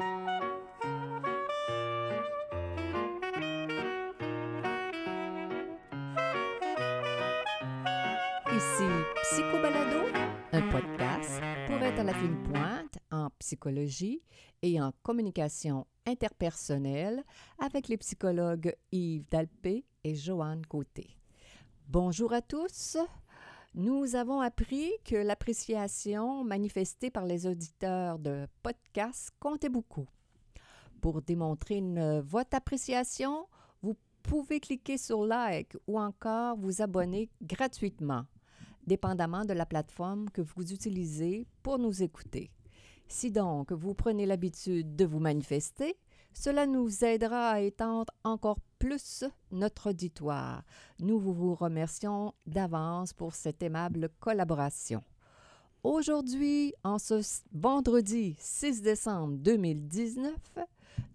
Ici Psychobalado, un podcast pour être à la fine pointe en psychologie et en communication interpersonnelle avec les psychologues Yves Dalpé et Joanne Côté. Bonjour à tous. Nous avons appris que l'appréciation manifestée par les auditeurs de podcasts comptait beaucoup. Pour démontrer une, votre appréciation, vous pouvez cliquer sur like ou encore vous abonner gratuitement, dépendamment de la plateforme que vous utilisez pour nous écouter. Si donc vous prenez l'habitude de vous manifester, cela nous aidera à étendre encore plus notre auditoire. Nous vous remercions d'avance pour cette aimable collaboration. Aujourd'hui, en ce vendredi 6 décembre 2019,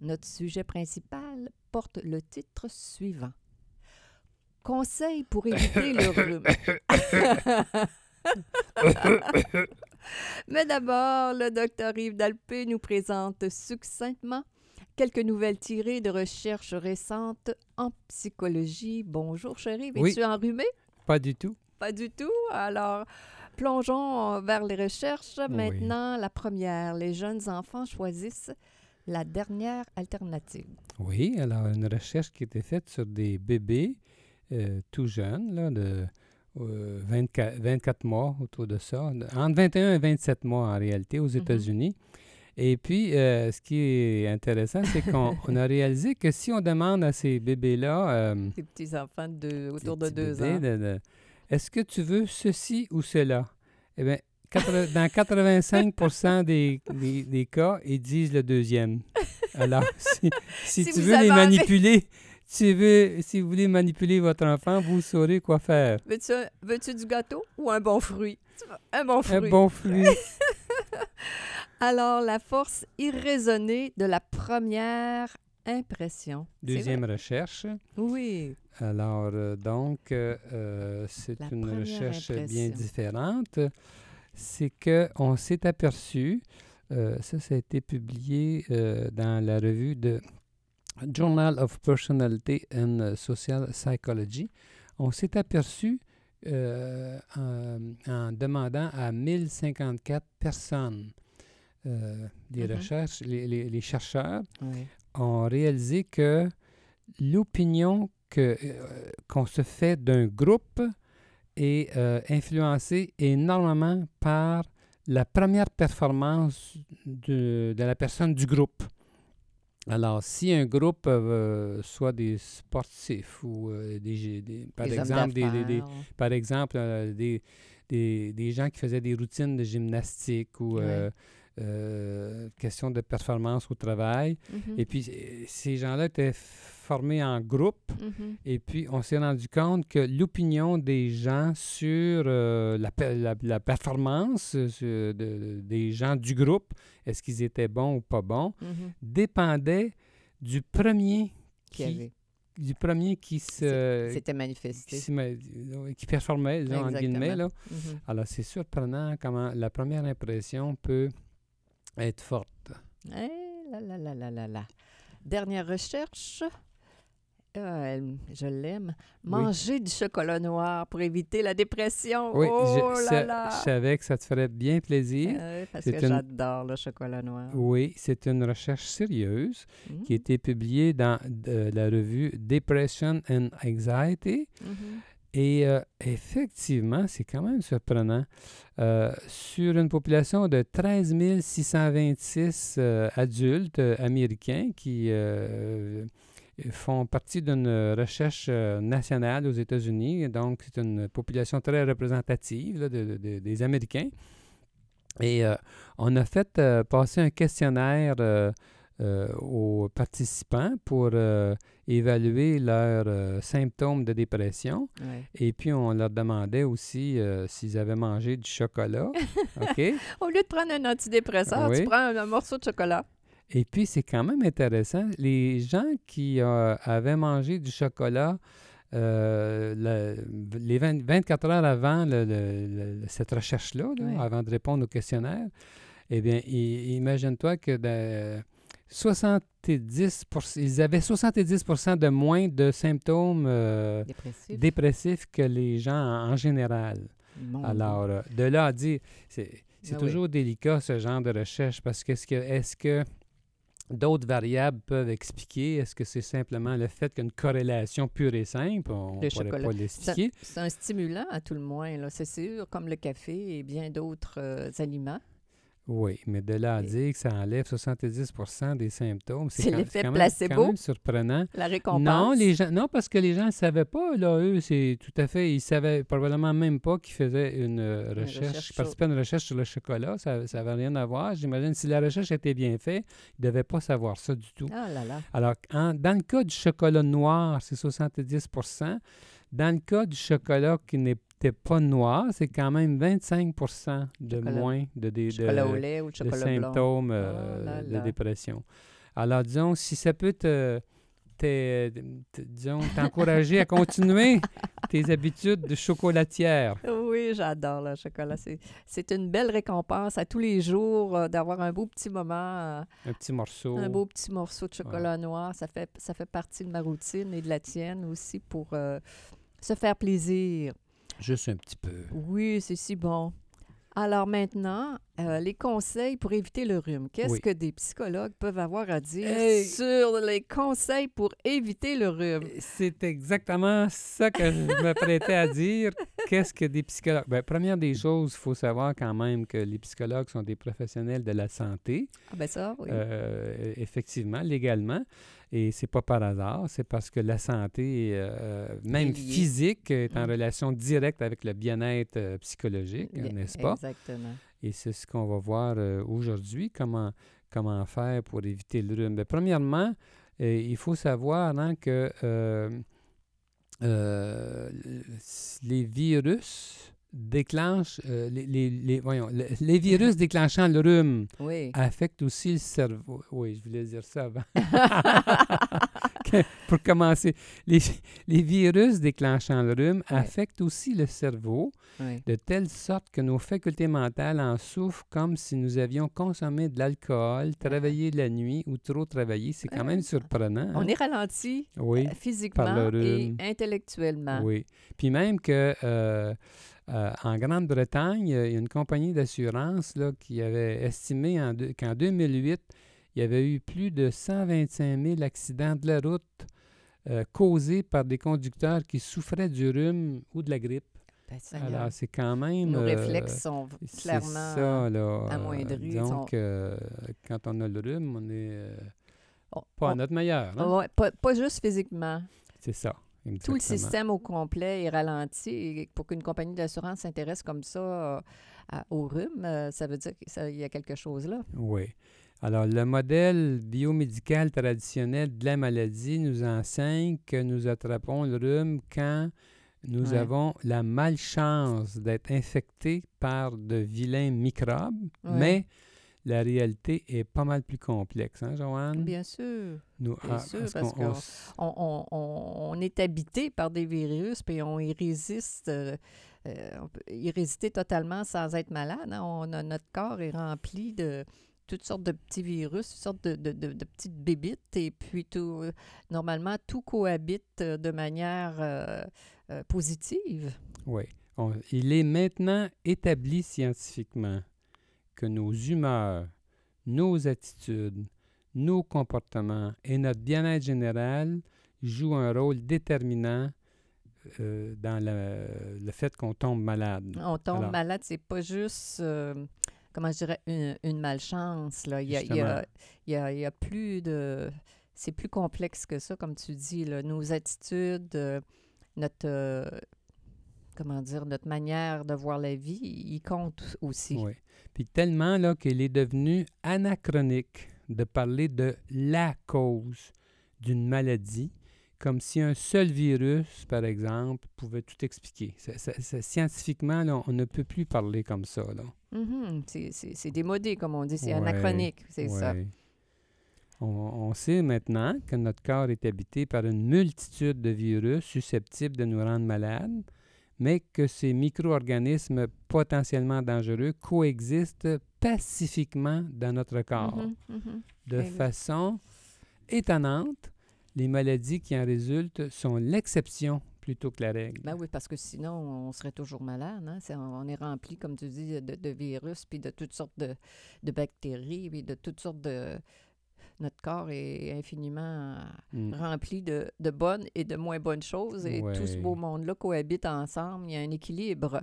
notre sujet principal porte le titre suivant. Conseil pour éviter le rhume. Mais d'abord, le docteur Yves Dalpé nous présente succinctement quelques nouvelles tirées de recherches récentes en psychologie. Bonjour, chérie. Es-tu Oui. enrhumé? Pas du tout. Pas du tout. Alors, plongeons vers les recherches. Oui. Maintenant, la première. Les jeunes enfants choisissent la dernière alternative. Oui, alors une recherche qui a été faite sur des bébés euh, tout jeunes, là, de euh, 24, 24 mois autour de ça, entre 21 et 27 mois en réalité aux États-Unis. Et puis, euh, ce qui est intéressant, c'est qu'on on a réalisé que si on demande à ces bébés-là, euh, Des petits enfants de, autour de deux ans. de- de, est-ce que tu veux ceci ou cela? Eh bien, dans 85 des, des, des cas, ils disent le deuxième. Alors, si, si Si tu veux les manipuler, veux, si vous voulez manipuler votre enfant, vous saurez quoi faire. Veux-tu veux-tu du gâteau ou un bon fruit? Un bon fruit. Un bon fruit. Alors, la force irraisonnée de la première impression. Deuxième recherche. Oui. Alors, euh, donc, euh, euh, c'est une recherche bien différente. C'est qu'on s'est aperçu, euh, ça, ça a été publié dans la revue de Journal of Personality and Social Psychology. On s'est aperçu en, en demandant à 1054 personnes, euh, des Mhm. recherches, les- les- les chercheurs, oui. ont réalisé que l'opinion euh, qu'on se fait d'un groupe est euh, influencée énormément par la première performance de, de la personne du groupe. Alors, si un groupe, euh, soit des sportifs ou euh, des, des- par exemple, des, par exemple, euh, gens qui faisaient des routines de gymnastique ou. Euh, question de performance au travail. Mhm. Et puis, euh, ces gens-là étaient formés en groupe. Mhm. Et puis, on s'est rendu compte que l'opinion des gens sur euh, la, la- la performance sur- de- des gens du groupe, est-ce qu'ils étaient bons ou pas bons, Mhm. dépendait du premier Qui qui, avait. du premier qui se C'était qui, manifesté. met- qui performait, disons, entre guillemets. Là. Alors, c'est surprenant comment la première impression peut être forte. Eh là là là là là là. Dernière recherche. Elle- je l'aime. Manger du chocolat noir pour éviter la dépression. Oui, je, oh là sa- là. je savais que ça te ferait bien plaisir. Euh, parce que une- j'adore le chocolat noir. Oui, c'est une recherche sérieuse qui a été publiée dans euh, la revue Depression and Anxiety. Mhm. Et euh, effectivement, c'est quand même surprenant. Euh, sur une population de 13 626 euh, adultes américains qui font partie d'une recherche nationale aux États-Unis, donc c'est une population très représentative de- de- des Américains. Et on a fait passer un questionnaire aux participants pour euh, évaluer leurs euh, symptômes de dépression. Ouais. Et puis, on leur demandait aussi euh, s'ils avaient mangé du chocolat. OK? Au lieu de prendre un antidépresseur, tu prends un, un morceau de chocolat. Et puis, c'est quand même intéressant. Les gens qui euh, avaient mangé du chocolat euh, le- les 20 24 heures avant le- le- le- cette recherche-là, là, Oui. avant de répondre au questionnaire, eh bien, imagine-toi que de- 70 ils avaient 70% de moins de symptômes euh, Dépressif. dépressifs que les gens en, en général. Alors, euh, de là à dire, c'est c'est oui. toujours délicat ce genre de recherche parce que est-ce que, est que d'autres variables peuvent expliquer? Est-ce que c'est simplement le fait qu'il y a une corrélation pure et simple? On ne pourrait pas l'expliquer? C'est un stimulant à tout le moins, là, c'est sûr, comme le café et bien d'autres euh, aliments. Oui, mais de là à Et- dire que ça enlève 70% des symptômes, C'est quand- l'effet placebo? quand même surprenant. La récompense. Non, les gens, non, parce que les gens ne savaient pas, là, eux, c'est tout à fait, ils savaient probablement même pas qu'ils faisaient une euh, recherche, recherche qu'ils participaient à une recherche sur le chocolat, ça n'avait rien à voir. J'imagine si la recherche était bien faite, ils ne devaient pas savoir ça du tout. Ah là là. Alors, en- dans le cas du chocolat noir, c'est 70% Dans le cas du chocolat qui n'était pas noir, c'est quand même 25 de Chocolat- moins de, de- Chocolat au lait ou de symptômes Ah euh, là de là. dépression. Alors, disons, si ça peut te, te- te- disons, t'encourager à continuer tes habitudes de chocolatière. Oui, j'adore le chocolat. C'est- C'est une belle récompense à tous les jours euh, d'avoir un beau petit moment, euh, Un petit morceau. un beau petit morceau de chocolat noir. Ça fait, ça fait partie de ma routine et de la tienne aussi pour se faire plaisir. Juste un petit peu. Oui, c'est si bon. Alors maintenant, euh, les conseils pour éviter le rhume. Qu'est-ce Oui. que des psychologues peuvent avoir à dire Hey! sur les conseils pour éviter le rhume? C'est exactement ça que je me prêtais à dire. Qu'est-ce que des psychologues? Bien, première des choses, il faut savoir quand même que les psychologues sont des professionnels de la santé, Ah ben ça, oui. euh, effectivement, légalement. Et c'est pas par hasard, c'est parce que la santé, euh, même physique, est en Mm. relation directe avec le bien-être euh, psychologique, n'est-ce pas? Exactement. Et c'est ce qu'on va voir euh, aujourd'hui, comment, comment faire pour éviter le rhume. Premièrement, il faut savoir hein, que les virus déclenchent, euh, les, les- les- voyons, le- les virus déclenchant le rhume Oui. affectent aussi le cerveau. Oui, je voulais dire ça avant. Pour commencer, les, les virus déclenchant le rhume affectent aussi le cerveau oui. de telle sorte que nos facultés mentales en souffrent comme si nous avions consommé de l'alcool, travaillé la nuit ou trop travaillé. C'est quand même surprenant. On hein? est ralenti Oui, euh, physiquement par le et rhume. intellectuellement. oui. Puis même que euh, euh, en Grande-Bretagne, il y a une compagnie d'assurance qui avait estimé qu'en 2008, il y avait eu plus de 125 000 accidents de la route euh, causés par des conducteurs qui souffraient du rhume ou de la grippe. Ben, Alors, c'est quand même... Nos euh, réflexes sont clairement... ça, là. amoindris, Donc, sont- quand on a le rhume, on est pas à notre meilleur. hein? pas juste physiquement. C'est ça. Tout le système au complet est ralenti. Et pour qu'une compagnie d'assurance s'intéresse comme ça euh, à- au rhume, euh, ça veut dire qu'il y a quelque chose là. Oui. Alors, le modèle biomédical traditionnel de la maladie nous enseigne que nous attrapons le rhume quand nous Ouais. avons la malchance d'être infectés par de vilains microbes, Ouais. mais la réalité est pas mal plus complexe, hein, Joanne? Bien sûr. Nous, bien sûr, parce qu'on- qu'on- on est habité par des virus, puis on y résiste. euh, euh, on peut y résister totalement sans être malade. hein. On a, notre corps est rempli de toutes sortes de petits virus, toutes sortes de, de- de- de petites bébites, et puis tout, euh, normalement, tout cohabite euh, de manière positive. Oui. Il est maintenant établi scientifiquement que nos humeurs, nos attitudes, nos comportements et notre bien-être général jouent un rôle déterminant euh, dans le, le fait qu'on tombe malade. On tombe Alors- malade, c'est pas juste, euh, comment je dirais, une, une malchance. Là. Il, y a, il, y a, Justement. il y a- il y a plus de... C'est plus complexe que ça, comme tu dis. là. Nos attitudes, euh, notre... comment dire, notre manière de voir la vie, il compte aussi. Oui. Puis tellement là qu'il est devenu anachronique de parler de la cause d'une maladie, comme si un seul virus, par exemple, pouvait tout expliquer. Ça- ça- ça- scientifiquement, là, on ne peut plus parler comme ça. Là. Mhm. C'est- démodé, comme on dit. C'est Ouais, anachronique, c'est ça. On, on sait maintenant que notre corps est habité par une multitude de virus susceptibles de nous rendre malades, mais que ces micro-organismes potentiellement dangereux coexistent pacifiquement dans notre corps. Mhm, mhm. De Exact. façon étonnante, les maladies qui en résultent sont l'exception plutôt que la règle. Ben oui, parce que sinon, on serait toujours malade. Hein? On est rempli, comme tu dis, de, de virus, puis de toutes sortes de, de bactéries, puis de toutes sortes de... Notre corps est infiniment Mm. rempli de, de bonnes et de moins bonnes choses. Et tout ce beau monde-là cohabite ensemble. Il y a un équilibre.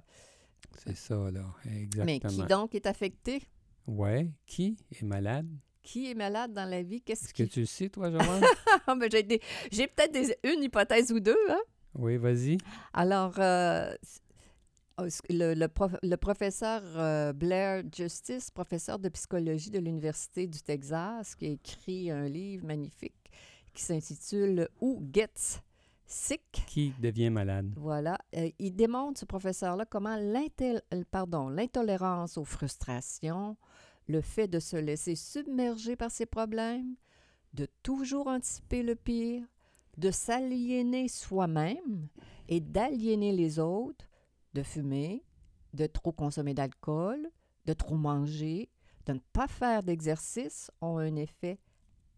C'est ça, là. Exactement. Mais qui donc est affecté? Ouais. Qui est malade? Qui est malade dans la vie? Qu'est-ce Est-ce que tu le sais, toi, Joanne? Ah, ben, j'ai des- j'ai peut-être des- une hypothèse ou deux. Hein? oui, vas-y. Alors, euh, le, le prof- le professeur euh, Blair Justice, professeur de psychologie de l'Université du Texas, qui a écrit un livre magnifique qui s'intitule Who Gets Sick? Qui devient malade? Voilà. Euh, il démontre, ce professeur-là, comment l'intel- pardon, l'intolérance aux frustrations, le fait de se laisser submerger par ses problèmes, de toujours anticiper le pire, de s'aliéner soi-même et d'aliéner les autres, de fumer, de trop consommer d'alcool, de trop manger, de ne pas faire d'exercice ont un effet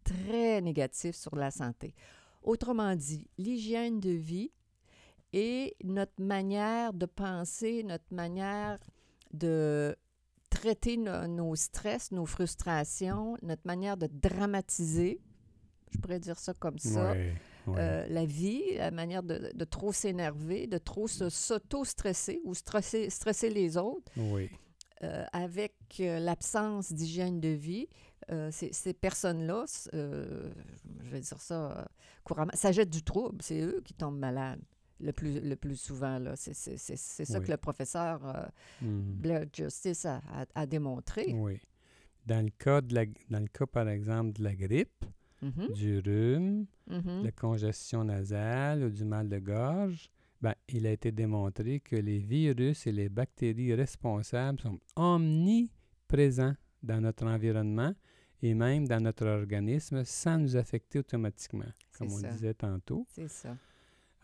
très négatif sur la santé. Autrement dit, l'hygiène de vie et notre manière de penser, notre manière de traiter no- nos stress, nos frustrations, notre manière de dramatiser, je pourrais dire ça comme ça, euh, la vie, la manière de, de trop s'énerver, de trop se- s'auto-stresser ou stresser, stresser les autres, oui. euh, avec euh, l'absence d'hygiène de vie, euh, ces, ces personnes-là, je vais dire ça couramment, ça jette du trouble. C'est eux qui tombent malades le plus, le plus souvent. là. C'est c'est- c'est- c'est ça Oui. que le professeur Mhm. Blair Justice a, a- a démontré. Oui. Dans le cas, de la, dans le cas, par exemple, de la grippe, Mhm, du rhume, mhm. la congestion nasale ou du mal de gorge, ben, il a été démontré que les virus et les bactéries responsables sont omniprésents dans notre environnement et même dans notre organisme sans nous affecter automatiquement, comme on ça. disait tantôt. C'est ça.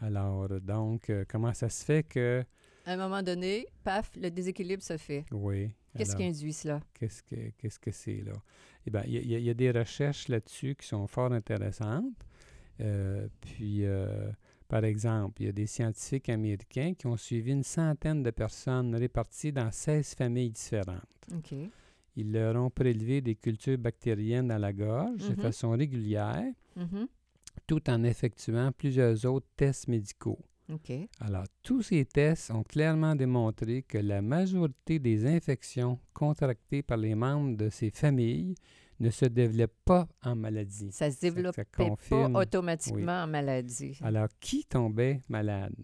Alors, donc, euh, comment ça se fait que... À un moment donné, paf, le déséquilibre se fait. Oui. Qu'est-ce qui induit cela? Qu'est-ce que qu'est-ce que c'est là? Eh bien, il y, a- il y a des recherches là-dessus qui sont fort intéressantes. Euh, puis, euh, par exemple, il y a des scientifiques américains qui ont suivi une centaine de personnes réparties dans 16 familles différentes. OK. Ils leur ont prélevé des cultures bactériennes à la gorge de Mhm. façon régulière, Mhm. tout en effectuant plusieurs autres tests médicaux. Alors, tous ces tests ont clairement démontré que la majorité des infections contractées par les membres de ces familles ne se développent pas en maladie. Ça se développe pas automatiquement en maladie. Alors, qui tombait malade?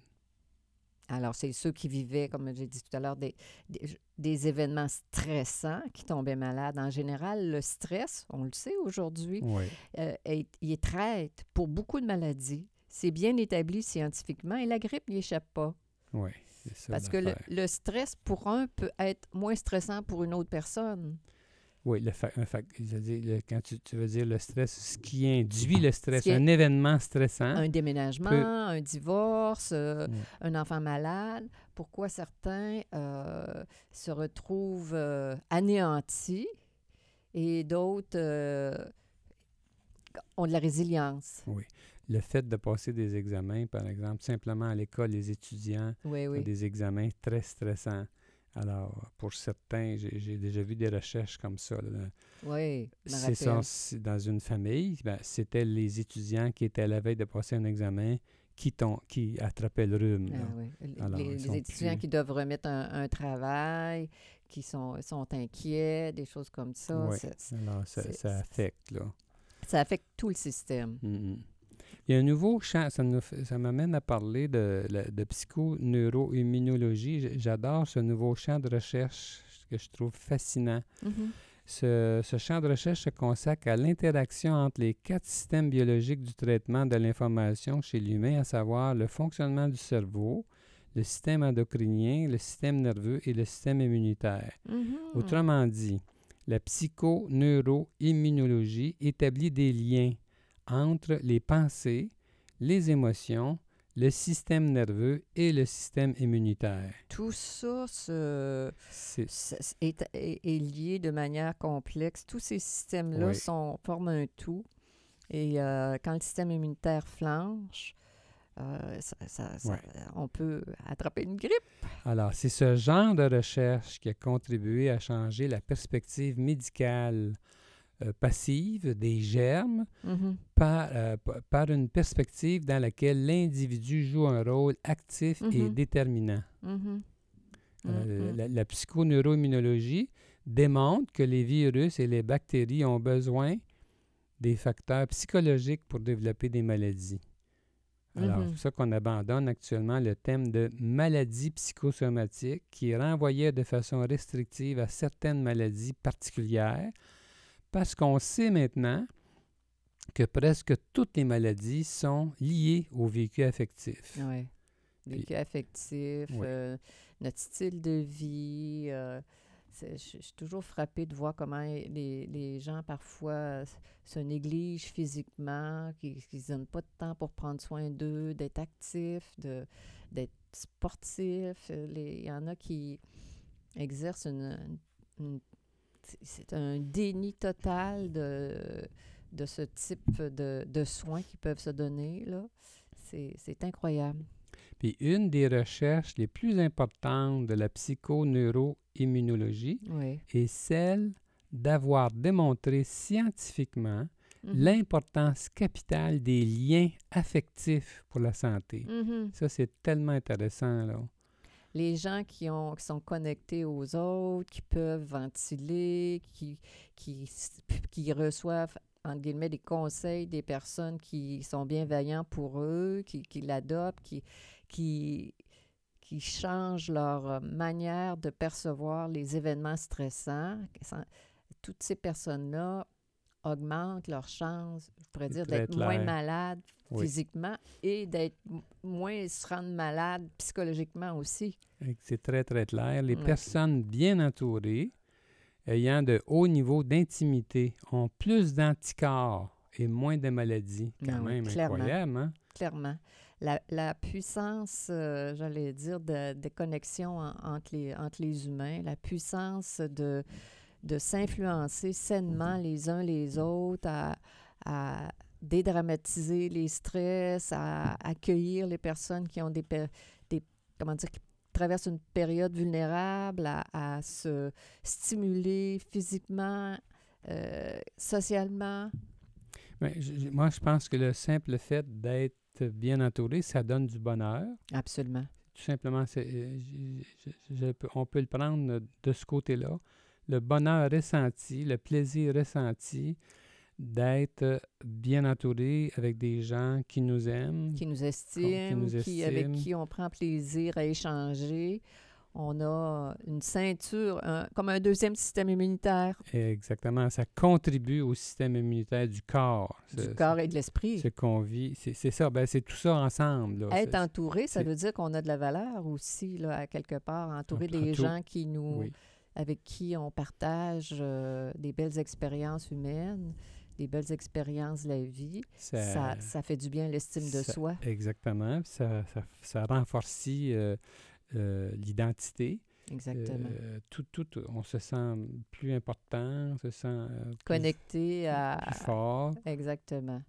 Alors, c'est ceux qui vivaient, comme j'ai dit tout à l'heure, des, des, des événements stressants qui tombaient malades. En général, le stress, on le sait aujourd'hui, Oui, euh, il est traite pour beaucoup de maladies. C'est bien établi scientifiquement et la grippe n'y échappe pas. oui, c'est ça. Parce que le, stress pour un peut être moins stressant pour une autre personne. Oui, le fa- un le- quand tu, tu veux dire le stress, ce qui induit le stress, un événement stressant. Un déménagement, Peut- un divorce, euh, un enfant malade. Pourquoi certains euh, se retrouvent euh, anéantis et d'autres ont de la résilience. Le fait de passer des examens, par exemple, simplement à l'école, les étudiants Oui, ont oui. des examens très stressants. Alors, pour certains, j'ai déjà vu des recherches comme ça. là. Oui, C'est ça, dans une famille, ben, c'était les étudiants qui étaient à la veille de passer un examen qui, qui attrapaient le rhume. Ah oui. Les- Alors, les, ils les sont étudiants plus- qui doivent remettre un, un travail, qui sont, sont inquiets, des choses comme ça. Ouais. ça- Alors, ça, affecte, là. ça affecte tout le système. Il y a un nouveau champ, ça, m'amène à parler de, de psychoneuroimmunologie. J'adore ce nouveau champ de recherche que je trouve fascinant. Mhm. Ce, ce champ de recherche se consacre à l'interaction entre les quatre systèmes biologiques du traitement de l'information chez l'humain, à savoir le fonctionnement du cerveau, le système endocrinien, le système nerveux et le système immunitaire. Mhm. Autrement dit, la psychoneuroimmunologie établit des liens entre les pensées, les émotions, le système nerveux et le système immunitaire. Tout ça se- est, est- est lié de manière complexe. Tous ces systèmes-là Oui. sont, forment un tout. Et euh, quand le système immunitaire flanche, euh, ça- ça- ça- Ouais. on peut attraper une grippe. Alors, c'est ce genre de recherche qui a contribué à changer la perspective médicale euh, passive des germes Mhm. par, euh, par une perspective dans laquelle l'individu joue un rôle actif et Mhm. déterminant. Mhm. Euh, la, la psychoneuroimmunologie démontre que les virus et les bactéries ont besoin des facteurs psychologiques pour développer des maladies. Alors, Mhm. c'est pour ça qu'on abandonne actuellement le thème de maladie psychosomatique qui renvoyait de façon restrictive à certaines maladies particulières parce qu'on sait maintenant que presque toutes les maladies sont liées au vécu affectif. Oui. Vécu affectif, euh, notre style de vie. euh, je suis toujours frappée de voir comment les, les gens parfois se négligent physiquement, qu'ils ne donnent pas de temps pour prendre soin d'eux, d'être actifs, d'être sportifs. Il y en a qui exercent une. une- c'est- un déni total de, de ce type de, de soins qu'ils peuvent se donner. là. C'est c'est incroyable. Puis une des recherches les plus importantes de la psychoneuroimmunologie Oui. est celle d'avoir démontré scientifiquement Mhm. l'importance capitale des liens affectifs pour la santé. Mhm. Ça, c'est tellement intéressant, là. Les gens qui, ont, qui sont connectés aux autres, qui peuvent ventiler, qui, qui, qui reçoivent, entre guillemets, des conseils des personnes qui sont bienveillants pour eux, qui, qui l'adoptent, qui, qui, qui changent leur euh, manière de percevoir les événements stressants. Toutes ces personnes-là augmentent leur chance, je pourrais dire, d'être moins Oui. physiquement et d'être moins se rendre malade psychologiquement aussi. C'est très, très clair. Les personnes bien entourées, ayant de hauts niveaux d'intimité, ont plus d'anticorps et moins de maladies. Quand Ah oui, même clairement. incroyable, hein? Clairement. La, la puissance, euh, j'allais dire, de, de connexion en- entre, les, entre les humains, la puissance de, de s'influencer sainement les uns les autres, à, à dédramatiser les stress, à accueillir les personnes qui ont des, des comment dire, qui traversent une période vulnérable, à, à se stimuler physiquement, euh, socialement. Je- je- moi, je pense que le simple fait d'être bien entouré, ça donne du bonheur. Absolument. Tout simplement, euh, je- on peut le prendre de ce côté-là. Le bonheur ressenti, le plaisir ressenti d'être bien entouré avec des gens qui nous aiment. qui nous estiment, nous qui, avec qui on prend plaisir à échanger. On a une ceinture, un- comme un deuxième système immunitaire Exactement. Ça contribue au système immunitaire du corps. du corps et de l'esprit. Ce qu'on vit. C'est, ça. Ben, c'est tout ça ensemble. là. Être entouré, ça veut dire qu'on a de la valeur aussi, là, à quelque part, entouré Entour- des gens qui nous, oui. Avec qui on partage euh, des belles expériences humaines, des belles expériences de la vie. Ça- Ça, ça fait du bien l'estime de soi. Exactement. Ça, ça, ça renforce euh, euh, l'identité. Exactement. Euh, tout, tout, on se sent plus important, on se sent euh, plus- Connecté à... plus fort. Exactement.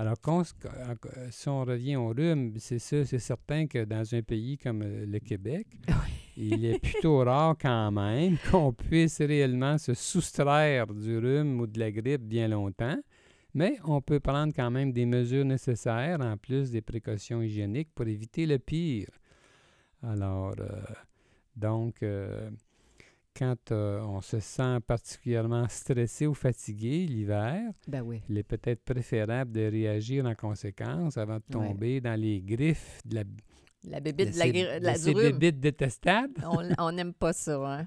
Alors, qu'on se- euh, si on revient au rhume, c'est sûr, c'est certain que dans un pays comme le Québec, il est plutôt rare quand même qu'on puisse réellement se soustraire du rhume ou de la grippe bien longtemps. Mais on peut prendre quand même des mesures nécessaires, en plus des précautions hygiéniques, pour éviter le pire. Alors, euh, donc, euh, quand euh, on se sent particulièrement stressé ou fatigué l'hiver, Ben oui. il est peut-être préférable de réagir en conséquence avant de Ouais. tomber dans les griffes de la, La bébite de la, de. On n'aime pas ça, hein?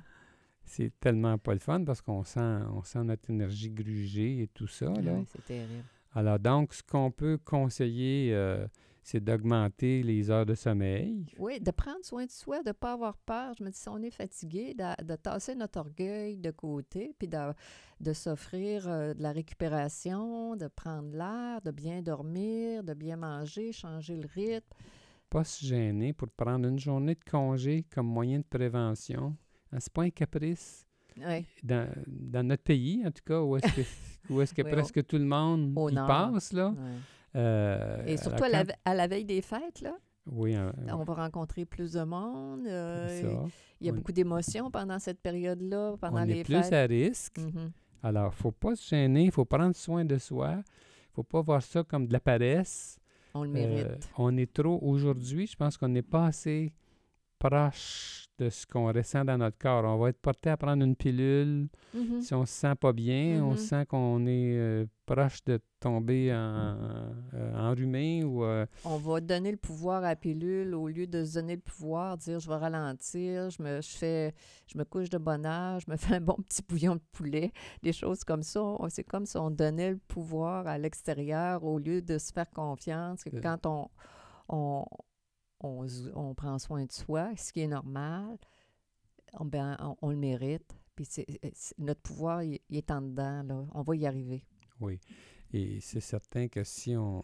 C'est tellement pas le fun parce qu'on sent, on sent notre énergie gruger et tout ça. Là. oui, c'est terrible. Alors donc, ce qu'on peut conseiller, euh, c'est d'augmenter les heures de sommeil. Oui, de prendre soin de soi, de ne pas avoir peur. Je me dis, si on est fatigué, de, de tasser notre orgueil de côté, puis de, de s'offrir euh, de la récupération, de prendre l'air, de bien dormir, de bien manger, changer le rythme. Pas se gêner pour prendre une journée de congé comme moyen de prévention. C'est pas un caprice. Dans, dans notre pays, en tout cas, où est-ce que, où est-ce que Oui, presque tout le monde au y nord. passe, là. ouais. Euh, Et surtout à la, à veille des fêtes, là, Oui, euh, on va rencontrer plus de monde. euh, il y a On- beaucoup d'émotions pendant cette période-là, pendant On les est plus fêtes. à risque. Mhm. Alors, faut pas se gêner, il faut prendre soin de soi. faut pas voir ça comme de la paresse. On le Euh, mérite. on est trop, aujourd'hui, je pense qu'on n'est pas assez proche de ce qu'on ressent dans notre corps. On va être porté à prendre une pilule Mhm. si on se sent pas bien, on Mhm. sent qu'on est euh, proche de tomber en, euh, enrhumé ou... euh, On va donner le pouvoir à la pilule au lieu de se donner le pouvoir, dire je vais ralentir, je me, je fais, je me couche de bonne heure, je me fais un bon petit bouillon de poulet, des choses comme ça. C'est comme si on donnait le pouvoir à l'extérieur au lieu de se faire confiance. Que Euh. quand on, on, on, on prend soin de soi, ce qui est normal, on, ben, on, on le mérite. Puis c'est- c'est- notre pouvoir, il, il est en dedans. Là. On va y arriver. oui. Et c'est certain que si on...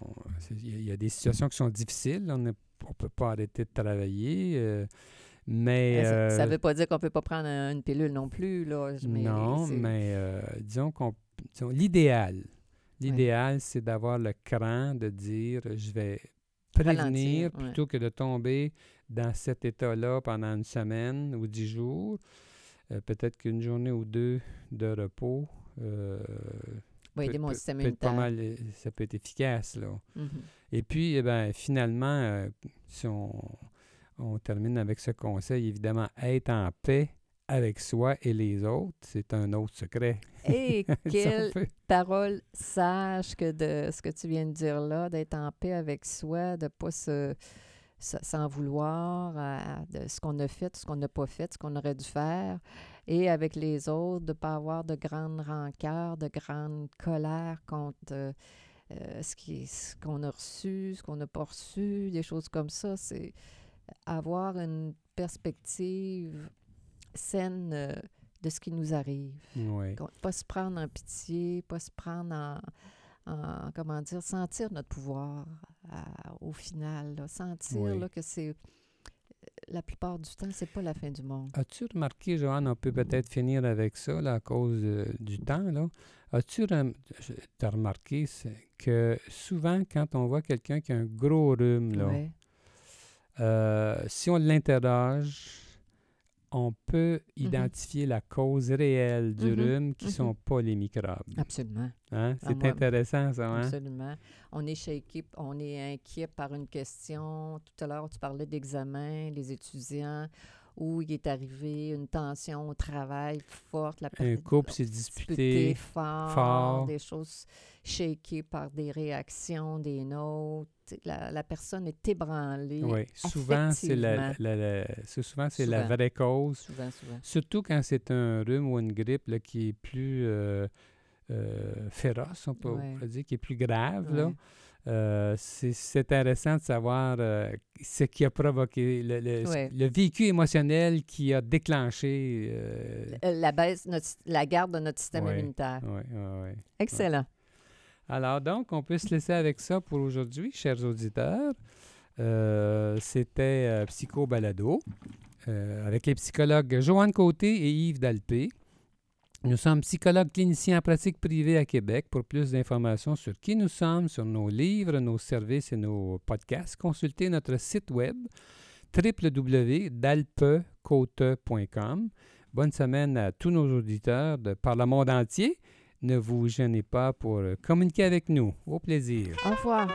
Il y a- il y a des situations qui sont difficiles, on ne peut pas arrêter de travailler, euh, mais... Ça- ne euh, veut pas dire qu'on ne peut pas prendre un- une pilule non plus. Là, mais non, mais euh, disons qu'on... l'idéal, l'idéal, c'est d'avoir le cran de dire, je vais prévenir Ralentir, ouais. plutôt que de tomber dans cet état-là pendant une semaine ou dix jours. Euh, peut-être qu'une journée ou deux de repos... euh, aider peut- peut- pas mal, euh, ça peut être efficace, là. Mhm. Et puis, eh ben, finalement, euh, si on, on termine avec ce conseil, évidemment, être en paix avec soi et les autres, c'est un autre secret. Et quelle parole sage que de ce que tu viens de dire là, d'être en paix avec soi, de ne pas se, se- s'en vouloir à- de ce qu'on a fait, ce qu'on n'a pas fait, ce qu'on aurait dû faire, et avec les autres, de ne pas avoir de grandes rancœurs, de grandes colères contre euh, euh, ce qui, ce qu'on a reçu, ce qu'on n'a pas reçu, des choses comme ça. C'est avoir une perspective saine euh, de ce qui nous arrive. Oui. Pas se prendre en pitié, pas se prendre en, en- comment dire, sentir notre pouvoir à- au final. là. sentir Oui. là, que c'est, la plupart du temps, c'est pas la fin du monde. As-tu remarqué, Joanne, on peut peut-être finir avec ça là, à cause euh, du temps, là. As-tu rem- t'as remarqué que souvent, quand on voit quelqu'un qui a un gros rhume, là, euh, si on l'interroge, on peut Mhm. identifier la cause réelle du Mhm, rhume qui ne mhm. sont pas les microbes. Absolument, Hein? Ah, C'est intéressant, ça. Hein? absolument. On est shaké, on est inquiet par une question. Tout à l'heure, tu parlais d'examen, les étudiants, où il est arrivé une tension au travail forte. La Un couple s'est disputé fort, fort. des choses shakées par des réactions des nôtres. La, la personne est ébranlée. Oui, souvent, c'est la, la- souvent, vraie cause. Souvent, souvent. Surtout quand c'est un rhume ou une grippe là, qui est plus euh, euh, féroce, on peut, on dire, qui est plus grave. là. Euh, c'est intéressant de savoir euh, ce qui a provoqué, le, le- le vécu émotionnel qui a déclenché. euh, Euh, La baisse, notre- la garde de notre système Ouais. immunitaire. ouais. Excellent. Alors donc, on peut se laisser avec ça pour aujourd'hui, chers auditeurs. C'était Psycho Balado avec les psychologues Joanne Côté et Yves Dalpé. Nous sommes psychologues cliniciens en pratique privée à Québec. Pour plus d'informations sur qui nous sommes, sur nos livres, nos services et nos podcasts, consultez notre site web www.dalpecote.com. Bonne semaine à tous nos auditeurs de par le monde entier. Ne vous gênez pas pour communiquer avec nous. Au plaisir. Au revoir.